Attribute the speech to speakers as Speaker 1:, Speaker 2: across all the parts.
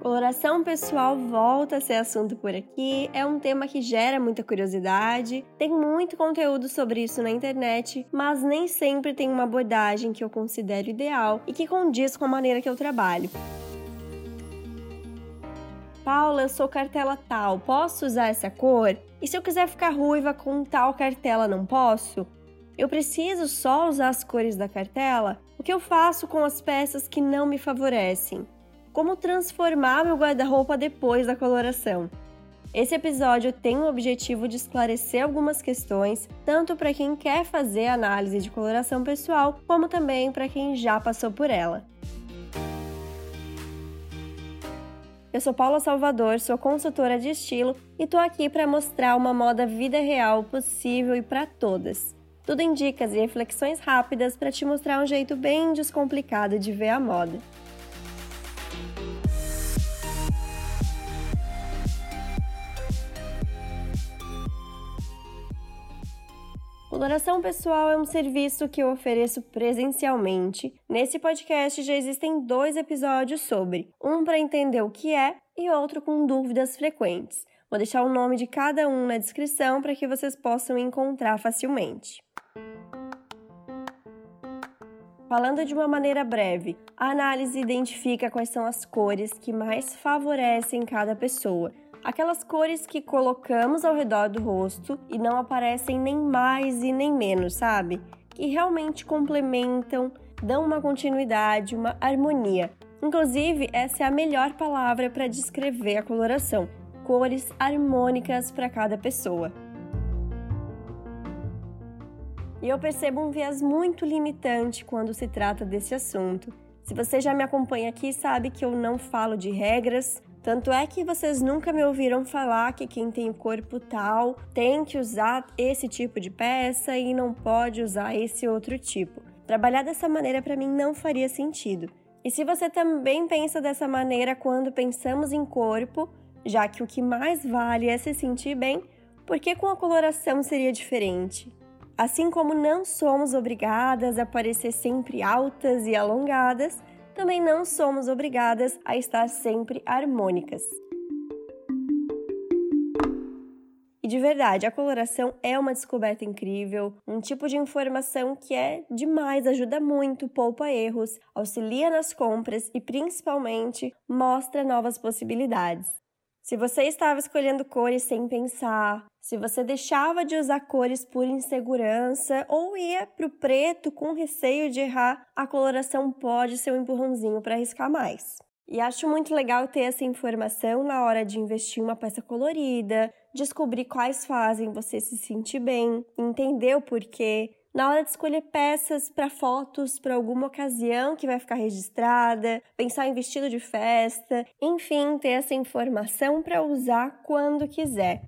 Speaker 1: Coloração pessoal volta a ser assunto por aqui, é um tema que gera muita curiosidade, tem muito conteúdo sobre isso na internet, mas nem sempre tem uma abordagem que eu considero ideal e que condiz com a maneira que eu trabalho. Paula, eu sou cartela tal, posso usar essa cor? E se eu quiser ficar ruiva com tal cartela, não posso? Eu preciso só usar as cores da cartela? O que eu faço com as peças que não me favorecem? Como transformar meu guarda-roupa depois da coloração? Esse episódio tem o objetivo de esclarecer algumas questões, tanto para quem quer fazer análise de coloração pessoal, como também para quem já passou por ela. Eu sou Paula Salvador, sou consultora de estilo e tô aqui para mostrar uma moda vida real possível e para todas. Tudo em dicas e reflexões rápidas para te mostrar um jeito bem descomplicado de ver a moda. Coloração pessoal é um serviço que eu ofereço presencialmente. Nesse podcast já existem dois episódios sobre, um para entender o que é e outro com dúvidas frequentes. Vou deixar o nome de cada um na descrição para que vocês possam encontrar facilmente. Falando de uma maneira breve, a análise identifica quais são as cores que mais favorecem cada pessoa, aquelas cores que colocamos ao redor do rosto e não aparecem nem mais e nem menos, sabe? Que realmente complementam, dão uma continuidade, uma harmonia. Inclusive, essa é a melhor palavra para descrever a coloração: cores harmônicas para cada pessoa. E eu percebo um viés muito limitante quando se trata desse assunto. Se você já me acompanha aqui, sabe que eu não falo de regras, tanto é que vocês nunca me ouviram falar que quem tem o corpo tal tem que usar esse tipo de peça e não pode usar esse outro tipo. Trabalhar dessa maneira para mim não faria sentido. E se você também pensa dessa maneira quando pensamos em corpo, já que o que mais vale é se sentir bem, por que com a coloração seria diferente? Assim como não somos obrigadas a parecer sempre altas e alongadas, também não somos obrigadas a estar sempre harmônicas. E de verdade, a coloração é uma descoberta incrível, um tipo de informação que é demais, ajuda muito, poupa erros, auxilia nas compras e principalmente mostra novas possibilidades. Se você estava escolhendo cores sem pensar, se você deixava de usar cores por insegurança ou ia para o preto com receio de errar, a coloração pode ser um empurrãozinho para arriscar mais. E acho muito legal ter essa informação na hora de investir em uma peça colorida, descobrir quais fazem você se sentir bem, entender o porquê, na hora de escolher peças para fotos para alguma ocasião que vai ficar registrada, pensar em vestido de festa, enfim, ter essa informação para usar quando quiser.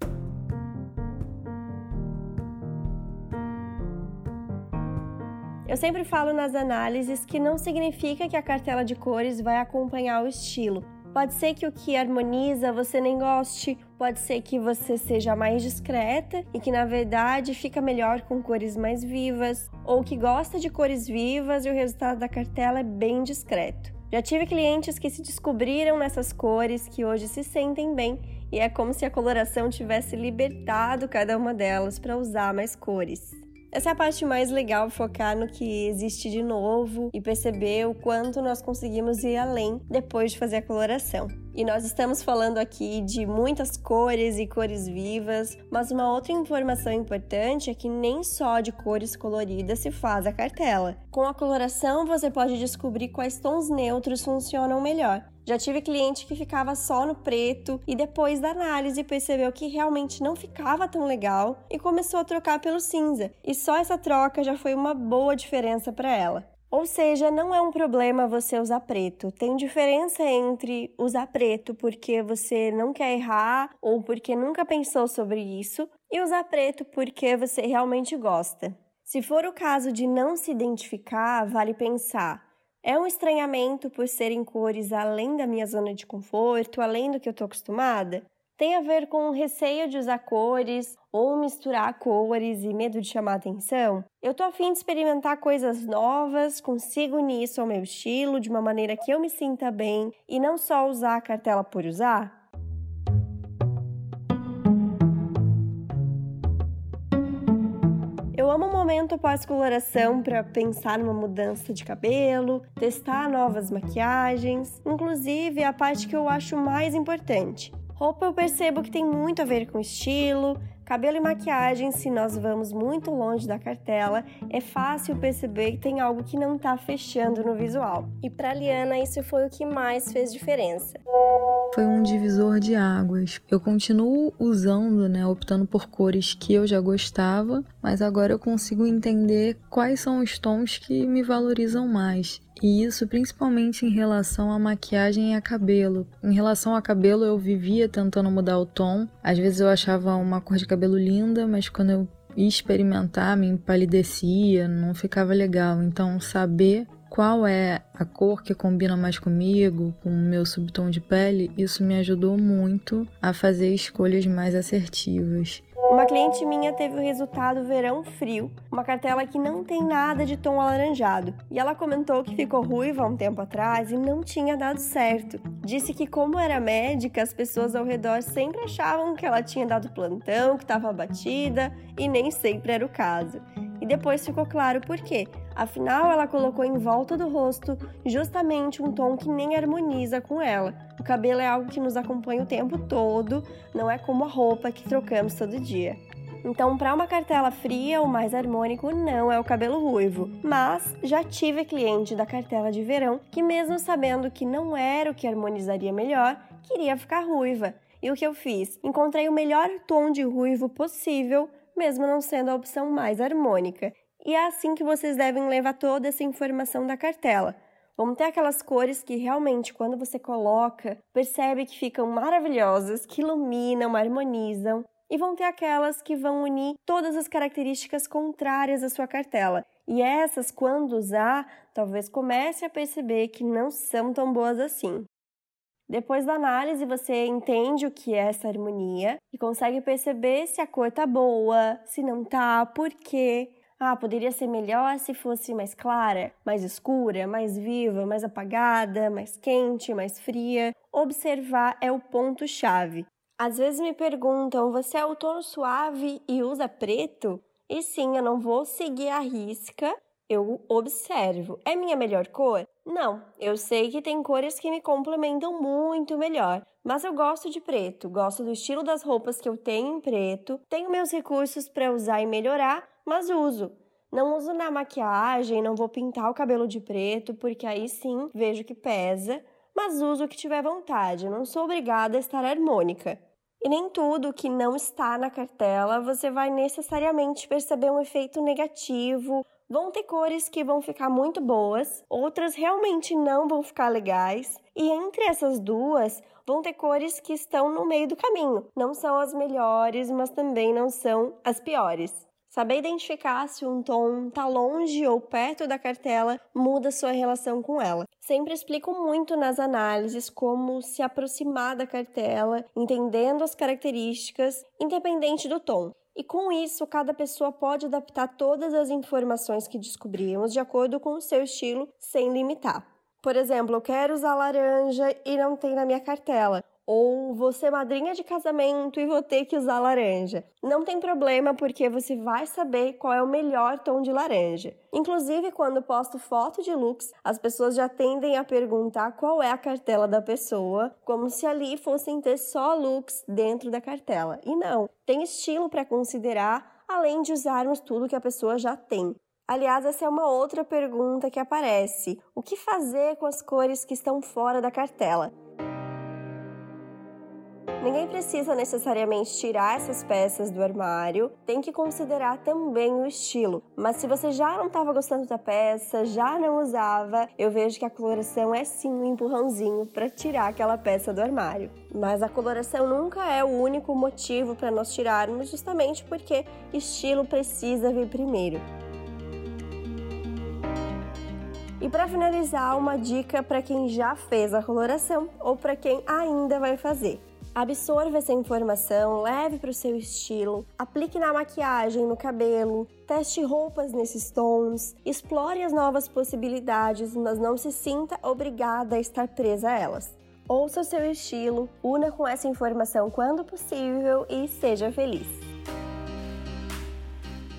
Speaker 1: Eu sempre falo nas análises que não significa que a cartela de cores vai acompanhar o estilo. Pode ser que o que harmoniza você nem goste, pode ser que você seja mais discreta e que na verdade fica melhor com cores mais vivas, ou que gosta de cores vivas e o resultado da cartela é bem discreto. Já tive clientes que se descobriram nessas cores que hoje se sentem bem e é como se a coloração tivesse libertado cada uma delas para usar mais cores. Essa é a parte mais legal, focar no que existe de novo e perceber o quanto nós conseguimos ir além depois de fazer a coloração. E nós estamos falando aqui de muitas cores e cores vivas, mas uma outra informação importante é que nem só de cores coloridas se faz a cartela. Com a coloração, você pode descobrir quais tons neutros funcionam melhor. Já tive cliente que ficava só no preto e depois da análise percebeu que realmente não ficava tão legal e começou a trocar pelo cinza. E só essa troca já foi uma boa diferença para ela. Ou seja, não é um problema você usar preto. Tem diferença entre usar preto porque você não quer errar ou porque nunca pensou sobre isso e usar preto porque você realmente gosta. Se for o caso de não se identificar, vale pensar: é um estranhamento por serem cores além da minha zona de conforto, além do que eu tô acostumada? Tem a ver com receio de usar cores ou misturar cores e medo de chamar atenção? Eu tô afim de experimentar coisas novas, consigo unir isso ao meu estilo de uma maneira que eu me sinta bem e não só usar a cartela por usar? Eu amo o momento pós-coloração para pensar numa mudança de cabelo, testar novas maquiagens, inclusive a parte que eu acho mais importante, Roupa eu percebo que tem muito a ver com estilo, cabelo e maquiagem. Se nós vamos muito longe da cartela, é fácil perceber que tem algo que não está fechando no visual. E para Liana, isso foi o que mais fez diferença.
Speaker 2: Foi um divisor de águas. Eu continuo usando, né, optando por cores que eu já gostava, mas agora eu consigo entender quais são os tons que me valorizam mais. E isso principalmente em relação à maquiagem e a cabelo. Em relação a cabelo, eu vivia tentando mudar o tom. Às vezes eu achava uma cor de cabelo linda, mas quando eu ia experimentar, me empalidecia, não ficava legal. Então, saber qual é a cor que combina mais comigo, com o meu subtom de pele, isso me ajudou muito a fazer escolhas mais assertivas.
Speaker 1: Uma cliente minha teve o resultado verão frio, uma cartela que não tem nada de tom alaranjado, e ela comentou que ficou ruiva há um tempo atrás e não tinha dado certo. Disse que, como era médica, as pessoas ao redor sempre achavam que ela tinha dado plantão, que estava abatida, e nem sempre era o caso. E depois ficou claro por quê. Afinal, ela colocou em volta do rosto justamente um tom que nem harmoniza com ela. O cabelo é algo que nos acompanha o tempo todo, não é como a roupa que trocamos todo dia. Então, para uma cartela fria, o mais harmônico não é o cabelo ruivo. Mas já tive cliente da cartela de verão que, mesmo sabendo que não era o que harmonizaria melhor, queria ficar ruiva. E o que eu fiz? Encontrei o melhor tom de ruivo possível mesmo não sendo a opção mais harmônica. E é assim que vocês devem levar toda essa informação da cartela. Vão ter aquelas cores que realmente, quando você coloca, percebe que ficam maravilhosas, que iluminam, harmonizam. E vão ter aquelas que vão unir todas as características contrárias à sua cartela. E essas, quando usar, talvez comece a perceber que não são tão boas assim. Depois da análise, você entende o que é essa harmonia e consegue perceber se a cor tá boa, se não tá, por quê. Ah, poderia ser melhor se fosse mais clara, mais escura, mais viva, mais apagada, mais quente, mais fria. Observar é o ponto-chave. Às vezes me perguntam: você é outono suave e usa preto? E sim, eu não vou seguir a risca, eu observo. É minha melhor cor? Não, eu sei que tem cores que me complementam muito melhor, mas eu gosto de preto, gosto do estilo das roupas que eu tenho em preto, tenho meus recursos para usar e melhorar, mas uso. Não uso na maquiagem, não vou pintar o cabelo de preto, porque aí sim vejo que pesa, mas uso o que tiver vontade, não sou obrigada a estar harmônica. E nem tudo que não está na cartela você vai necessariamente perceber um efeito negativo Vão ter cores que vão ficar muito boas, outras realmente não vão ficar legais, e entre essas duas vão ter cores que estão no meio do caminho. Não são as melhores, mas também não são as piores. Saber identificar se um tom está longe ou perto da cartela muda sua relação com ela. Sempre explico muito nas análises como se aproximar da cartela, entendendo as características, independente do tom. E com isso, cada pessoa pode adaptar todas as informações que descobrimos de acordo com o seu estilo, sem limitar. Por exemplo, eu quero usar laranja e não tem na minha cartela ou ser madrinha de casamento e vou ter que usar laranja. Não tem problema porque você vai saber qual é o melhor tom de laranja. Inclusive, quando posto foto de looks, as pessoas já tendem a perguntar qual é a cartela da pessoa, como se ali fossem ter só looks dentro da cartela. E não, tem estilo para considerar, além de usarmos tudo que a pessoa já tem. Aliás, essa é uma outra pergunta que aparece: o que fazer com as cores que estão fora da cartela? Ninguém precisa necessariamente tirar essas peças do armário, tem que considerar também o estilo. Mas se você já não estava gostando da peça, já não usava, eu vejo que a coloração é sim um empurrãozinho para tirar aquela peça do armário. Mas a coloração nunca é o único motivo para nós tirarmos, justamente porque estilo precisa vir primeiro. E para finalizar, uma dica para quem já fez a coloração ou para quem ainda vai fazer. Absorva essa informação, leve para o seu estilo, aplique na maquiagem, no cabelo, teste roupas nesses tons, explore as novas possibilidades, mas não se sinta obrigada a estar presa a elas. Ouça o seu estilo, una com essa informação quando possível e seja feliz.